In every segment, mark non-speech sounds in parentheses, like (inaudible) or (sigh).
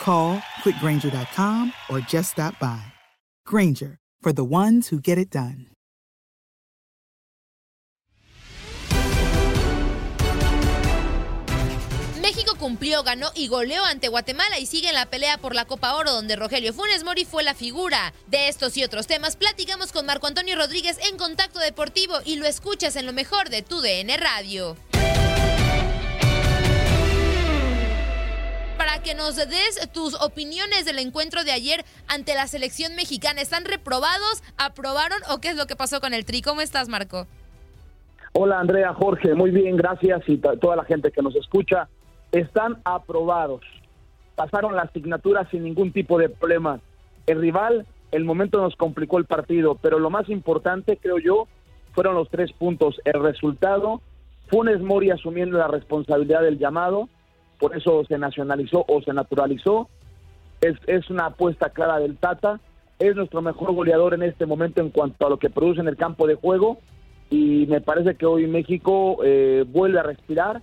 Call quickgranger.com or just stop by. Granger, for the ones who get it done. México cumplió, ganó y goleó ante Guatemala y sigue en la pelea por la Copa Oro donde Rogelio Funes Mori fue la figura. De estos y otros temas platicamos con Marco Antonio Rodríguez en Contacto Deportivo y lo escuchas en lo mejor de tu DN Radio. Que nos des tus opiniones del encuentro de ayer ante la selección mexicana, ¿están reprobados? ¿Aprobaron o qué es lo que pasó con el Tri? ¿Cómo estás, Marco? Hola Andrea, Jorge, muy bien, gracias y toda la gente que nos escucha están aprobados. Pasaron la asignatura sin ningún tipo de problema. El rival, el momento nos complicó el partido, pero lo más importante, creo yo, fueron los tres puntos. El resultado, Funes Mori asumiendo la responsabilidad del llamado, por eso se nacionalizó o se naturalizó. Es, es una apuesta clara del Tata. Es nuestro mejor goleador en este momento en cuanto a lo que produce en el campo de juego. Y me parece que hoy México eh, vuelve a respirar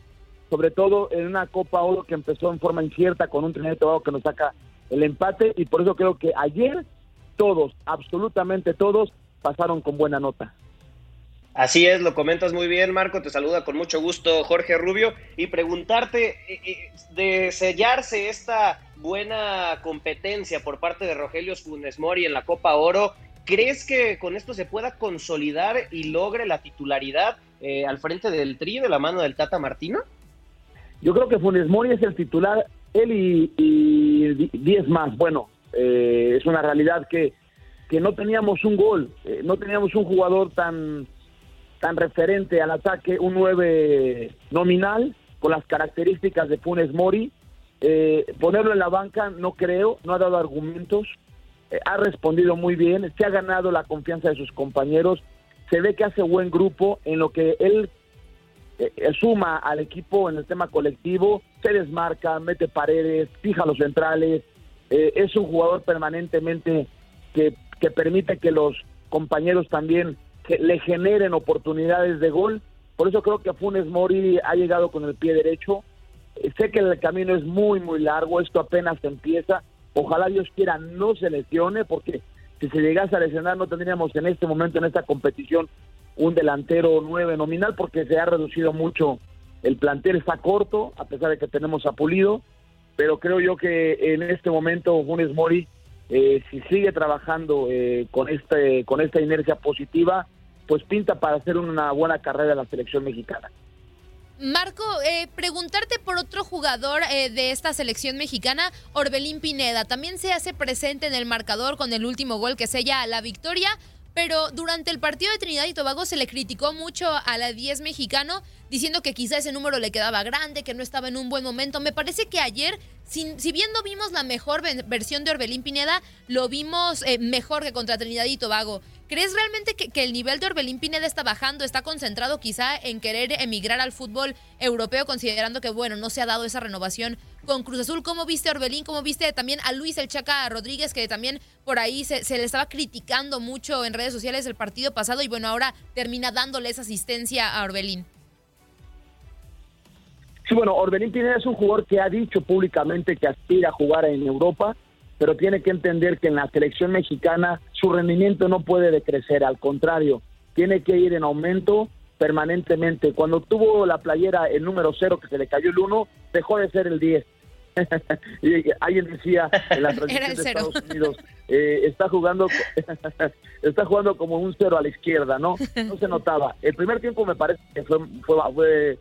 sobre todo en una Copa Oro que empezó en forma incierta con un Trinidad y que nos saca el empate y por eso creo que ayer todos, absolutamente todos, pasaron con buena nota. Así es, lo comentas muy bien, Marco. Te saluda con mucho gusto Jorge Rubio y preguntarte eh, eh, de sellarse esta buena competencia por parte de Rogelio Funes Mori en la Copa Oro. ¿Crees que con esto se pueda consolidar y logre la titularidad eh, al frente del Tri de la mano del Tata Martino? Yo creo que Funes Mori es el titular, él y 10 más. Bueno, eh, es una realidad que, que no teníamos un gol, no teníamos un jugador tan, tan referente al ataque, un 9 nominal con las características de Funes Mori. Eh, ponerlo en la banca no creo, no ha dado argumentos, ha respondido muy bien, se ha ganado la confianza de sus compañeros, se ve que hace buen grupo en lo que él eh, eh, suma al equipo en el tema colectivo, se desmarca, mete paredes, fija los centrales, eh, es un jugador permanentemente que, que, permite que los compañeros también le generen oportunidades de gol. Por eso creo que Funes Mori ha llegado con el pie derecho. sé que el camino es muy, muy largo, esto apenas empieza. Ojalá Dios quiera no se lesione, porque si se llegase a lesionar no tendríamos en este momento, en esta competición, un delantero nueve nominal porque se ha reducido mucho el plantel está corto a pesar de que tenemos a Pulido pero creo yo que en este momento Funes Mori eh, si sigue trabajando eh, con este con esta inercia positiva pues pinta para hacer una buena carrera en la selección mexicana Marco, eh, preguntarte por otro jugador de esta selección mexicana, Orbelín Pineda. También se hace presente en el marcador con el último gol que sella la victoria. pero durante el partido de Trinidad y Tobago se le criticó mucho a la 10 mexicano, diciendo que quizá ese número le quedaba grande, que no estaba en un buen momento. Me parece que ayer, si, si bien no vimos la mejor versión de Orbelín Pineda, lo vimos eh, mejor que contra Trinidad y Tobago. ¿Crees realmente que, que, el nivel de Orbelín Pineda está bajando, está concentrado quizá en querer emigrar al fútbol europeo, considerando que, bueno, no se ha dado esa renovación con Cruz Azul? ¿Cómo viste Orbelín? ¿Cómo viste también a Luis El Chaca Rodríguez, que también por ahí se, se le estaba criticando mucho en redes sociales el partido pasado y, bueno, ahora termina dándole esa asistencia a Orbelín? Sí, bueno, Orbelín Pineda es un jugador que ha dicho públicamente que aspira a jugar en Europa pero tiene que entender que en la selección mexicana su rendimiento no puede decrecer, al contrario, tiene que ir en aumento permanentemente. Cuando tuvo la playera el número cero, que se le cayó el uno, dejó de ser el 10. (laughs) y alguien decía en la (laughs) transmisión de Estados Unidos, eh, está jugando (laughs) está jugando como un cero a la izquierda, ¿no? No se notaba. El primer tiempo me parece que fue, fue, fue,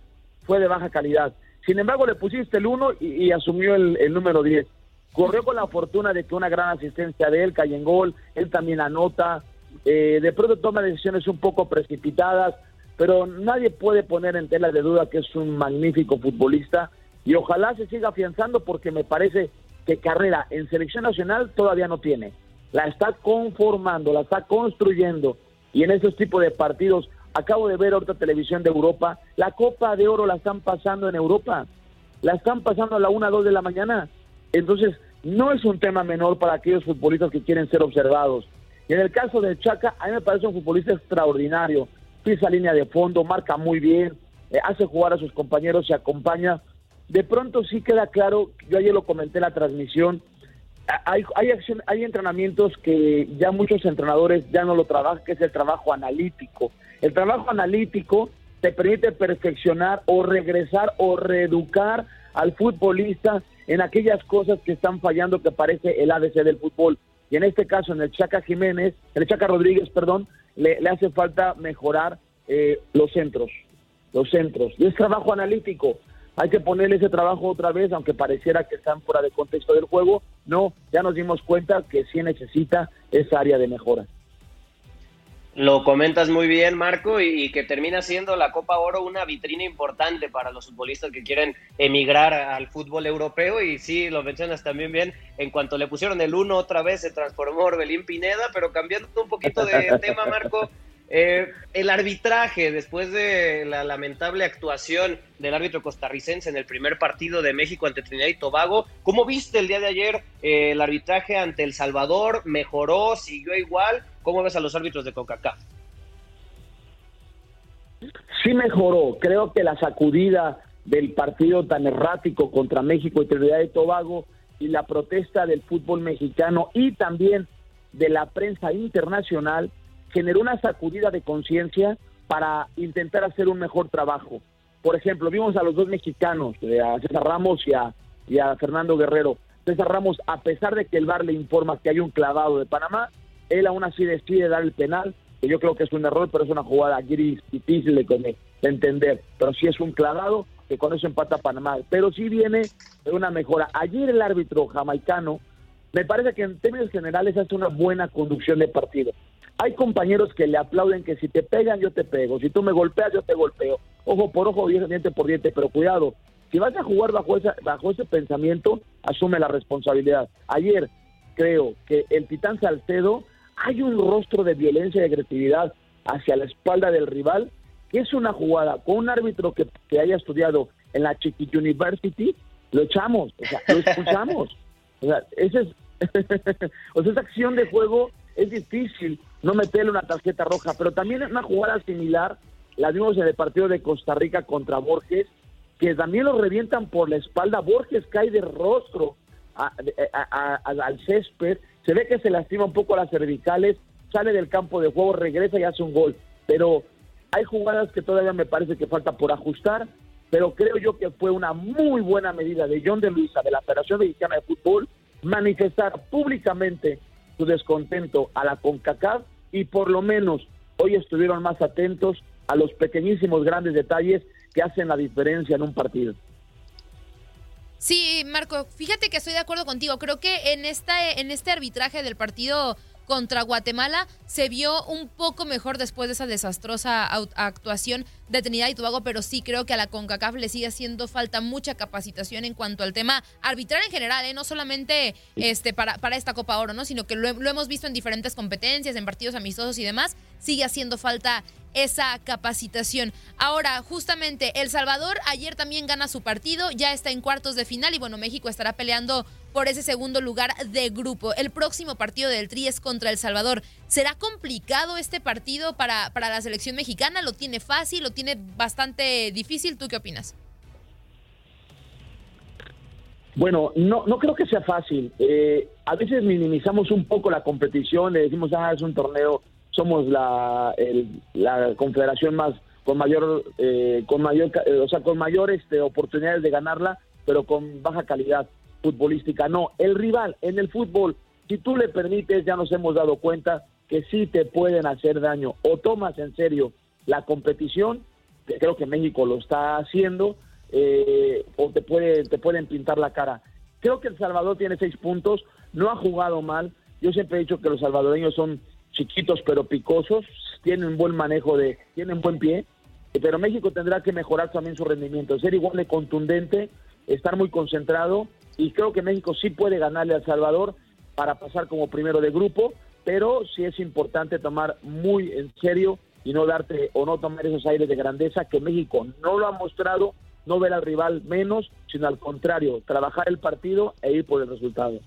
de baja calidad. Sin embargo, le pusiste el 1 y, asumió el, el número 10 corrió con la fortuna de que una gran asistencia de él cae en gol, él también anota, eh, de pronto toma decisiones un poco precipitadas, pero nadie puede poner en tela de duda que es un magnífico futbolista y ojalá se siga afianzando porque me parece que carrera en selección nacional todavía no tiene. La está conformando, la está construyendo y en esos tipos de partidos, acabo de ver otra televisión de Europa, la Copa de Oro la están pasando en Europa, la están pasando a la 1, 2 de la mañana entonces, no es un tema menor para aquellos futbolistas que quieren ser observados. Y en el caso de Chaca, a mí me parece un futbolista extraordinario. Pisa línea de fondo, marca muy bien, eh, hace jugar a sus compañeros, se acompaña. De pronto sí queda claro, yo ayer lo comenté en la transmisión, hay, hay, acción, hay entrenamientos que ya muchos entrenadores ya no lo trabajan, que es el trabajo analítico. El trabajo analítico te permite perfeccionar o regresar o reeducar al futbolista en aquellas cosas que están fallando que parece el ABC del fútbol. Y en este caso, en el Chaca Jiménez, en el Chaca Rodríguez, perdón, le, hace falta mejorar eh, los centros, los centros. Y es trabajo analítico. Hay que ponerle ese trabajo otra vez, aunque pareciera que están fuera de contexto del juego. No, ya nos dimos cuenta que sí necesita esa área de mejora. Lo comentas muy bien, Marco, y, que termina siendo la Copa Oro una vitrina importante para los futbolistas que quieren emigrar al fútbol europeo. Y sí, lo mencionas también bien, en cuanto le pusieron el uno otra vez se transformó Orbelín Pineda, pero cambiando un poquito de (laughs) tema, Marco, eh, el arbitraje, después de la lamentable actuación del árbitro costarricense en el primer partido de México ante Trinidad y Tobago, ¿cómo viste el día de ayer eh, el arbitraje ante El Salvador? ¿Mejoró? ¿Siguió igual? ¿Cómo ves a los árbitros de CONCACAF? Sí mejoró. Creo que la sacudida del partido tan errático contra México y Trinidad y Tobago y la protesta del fútbol mexicano y también de la prensa internacional generó una sacudida de conciencia para intentar hacer un mejor trabajo. Por ejemplo, vimos a los dos mexicanos, eh, a César Ramos y a, y a Fernando Guerrero. César Ramos, a pesar de que el VAR le informa que hay un clavado de Panamá, él aún así decide dar el penal, que yo creo que es un error, pero es una jugada gris, difícil de, entender. Pero sí es un clavado que con eso empata Panamá. Pero sí viene de una mejora. Ayer el árbitro jamaicano, me parece que en términos generales hace una buena conducción de partido. Hay compañeros que le aplauden que si te pegan, yo te pego. Si tú me golpeas, yo te golpeo. Ojo por ojo, diente por diente, pero cuidado. Si vas a jugar bajo, esa, bajo ese pensamiento, asume la responsabilidad. Ayer creo que el Titán Salcedo hay un rostro de violencia y agresividad hacia la espalda del rival, que es una jugada con un árbitro que, haya estudiado en la Chiquit University, lo echamos, o sea, lo expulsamos. o sea, ese es, (laughs) esa acción de juego es difícil no meterle una tarjeta roja, pero también es una jugada similar, la vimos en el partido de Costa Rica contra Borges, que también lo revientan por la espalda, Borges cae de rostro al césped se ve que se lastima un poco las cervicales, sale del campo de juego, regresa y hace un gol. Pero hay jugadas que todavía me parece que falta por ajustar, pero creo yo que fue una muy buena medida de John de Luisa, de la Federación Mexicana de Fútbol, manifestar públicamente su descontento a la CONCACAF y por lo menos hoy estuvieron más atentos a los pequeñísimos grandes detalles que hacen la diferencia en un partido. Sí, Marco, fíjate que estoy de acuerdo contigo. Creo que en esta en este arbitraje del partido contra Guatemala se vio un poco mejor después de esa desastrosa actuación de Trinidad y Tobago, pero sí creo que a la CONCACAF le sigue haciendo falta mucha capacitación en cuanto al tema arbitral en general, ¿eh? no solamente este, para, para esta Copa Oro, ¿no? sino que lo, lo hemos visto en diferentes competencias, en partidos amistosos y demás, sigue haciendo falta esa capacitación. Ahora, justamente, El Salvador ayer también gana su partido, ya está en cuartos de final y bueno, México estará peleando por ese segundo lugar de grupo. El próximo partido del Tri es contra El Salvador. ¿Será complicado este partido para, para la selección mexicana? ¿Lo tiene fácil? ¿Lo tiene bastante difícil? ¿Tú qué opinas? Bueno, no, no creo que sea fácil. Eh, a veces minimizamos un poco la competición, le decimos, ah, es un torneo somos la, la confederación más con mayor eh, con mayor o sea con mayores este, oportunidades de ganarla pero con baja calidad futbolística. No el rival en el fútbol si tú le permites ya nos hemos dado cuenta que sí te pueden hacer daño o tomas en serio la competición que creo que México lo está haciendo eh, o te puede te pueden pintar la cara. Creo que el Salvador tiene seis puntos no ha jugado mal. Yo siempre he dicho que los salvadoreños son chiquitos pero picosos, tienen buen manejo de, tienen buen pie, pero México tendrá que mejorar también su rendimiento, ser igual de contundente, estar muy concentrado y creo que México sí puede ganarle a El Salvador para pasar como primero de grupo, pero sí es importante tomar muy en serio y no darte o no tomar esos aires de grandeza que México no lo ha mostrado, no ver al rival menos, sino al contrario, trabajar el partido e ir por el resultado.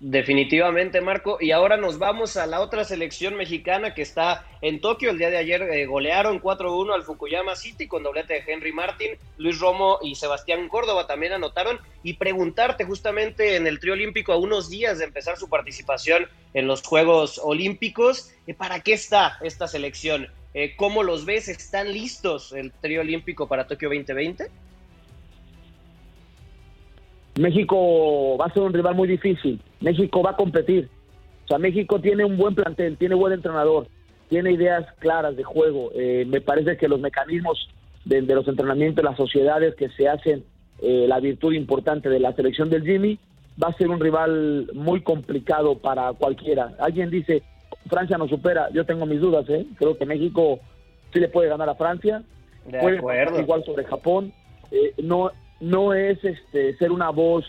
Definitivamente, Marco. Y ahora nos vamos a la otra selección mexicana que está en Tokio. El día de ayer eh, golearon 4-1 al Fukuyama City con doblete de Henry Martin, Luis Romo y Sebastián Córdoba también anotaron. Y preguntarte justamente en el trío olímpico a unos días de empezar su participación en los Juegos Olímpicos, eh, ¿para qué está esta selección? Eh, ¿Cómo los ves? ¿Están listos el trío olímpico para Tokio 2020? México va a ser un rival muy difícil. México va a competir. O sea, México tiene un buen plantel, tiene buen entrenador, tiene ideas claras de juego. Eh, me parece que los mecanismos de, los entrenamientos, las sociedades que se hacen, eh, la virtud importante de la selección del Jimmy, va a ser un rival muy complicado para cualquiera. Alguien dice, Francia no supera, yo tengo mis dudas, ¿eh? creo que México sí le puede ganar a Francia, puede igual sobre Japón. Eh, no no es este ser una voz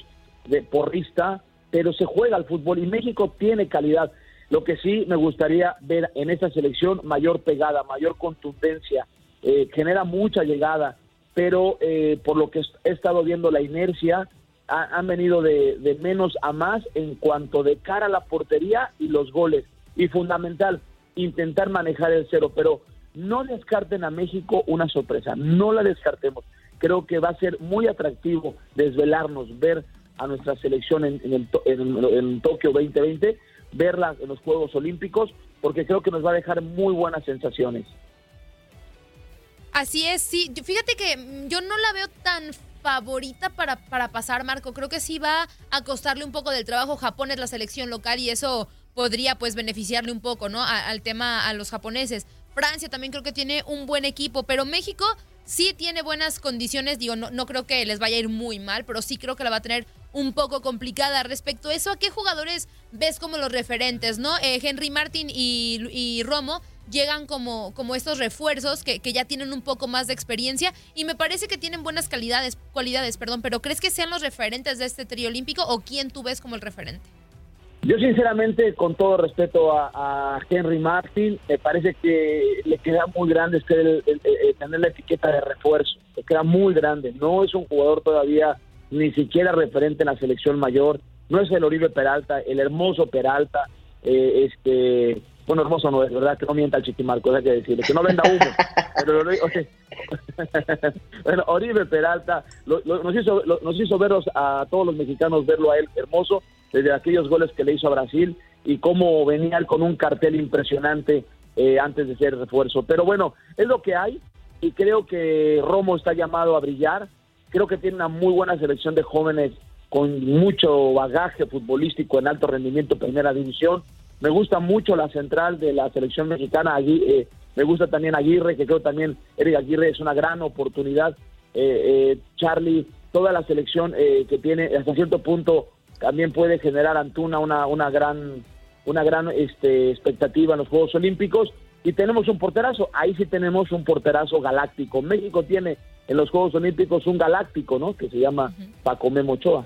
de porrista, pero se juega al fútbol y México tiene calidad. Lo que sí me gustaría ver en esta selección mayor pegada, mayor contundencia, eh, genera mucha llegada, pero eh, por lo que he estado viendo la inercia, han venido de, de menos a más en cuanto de cara a la portería y los goles. Y fundamental, intentar manejar el cero, pero no descarten a México una sorpresa, no la descartemos creo que va a ser muy atractivo desvelarnos, ver a nuestra selección en, en, Tokio 2020, verla en los Juegos Olímpicos, porque creo que nos va a dejar muy buenas sensaciones. Así es, sí. Fíjate que yo no la veo tan favorita para, para pasar, Marco. Creo que sí va a costarle un poco del trabajo. Japón es la selección local y eso podría pues beneficiarle un poco, ¿no? al tema a los japoneses. Francia también creo que tiene un buen equipo, pero México sí tiene buenas condiciones, digo, no, no creo que les vaya a ir muy mal, pero sí creo que la va a tener un poco complicada. Respecto a eso, ¿a qué jugadores ves como los referentes, no? Eh, Henry Martin y, Romo llegan como, como estos refuerzos que, que, ya tienen un poco más de experiencia y me parece que tienen buenas calidades, cualidades, perdón, pero ¿crees que sean los referentes de este trío olímpico o quién tú ves como el referente? Yo sinceramente, con todo respeto a, Henry Martin, me parece que le queda muy grande este tener la etiqueta de refuerzo, le queda muy grande. No es un jugador todavía ni siquiera referente en la selección mayor, no es el Oribe Peralta, el hermoso Peralta, eh, este, bueno, hermoso no es, ¿verdad? Que no mienta el chiquimarco, hay que decirle, que no venda humo. (laughs) Pero, (laughs) bueno, Oribe Peralta nos, hizo, nos hizo verlos a todos los mexicanos, verlo a él hermoso, desde aquellos goles que le hizo a Brasil y cómo venía con un cartel impresionante eh, antes de ser refuerzo. Pero bueno, es lo que hay y creo que Romo está llamado a brillar. Creo que tiene una muy buena selección de jóvenes con mucho bagaje futbolístico en alto rendimiento, primera división. Me gusta mucho la central de la selección mexicana. Allí, eh, me gusta también Aguirre, que creo también Eric Aguirre es una gran oportunidad. Eh, Charlie, toda la selección que tiene hasta cierto punto también puede generar Antuna una, una gran una gran este, expectativa en los Juegos Olímpicos y tenemos un porterazo, ahí sí tenemos un porterazo galáctico. México tiene en los Juegos Olímpicos un galáctico, ¿no? Que se llama Paco Memochoa.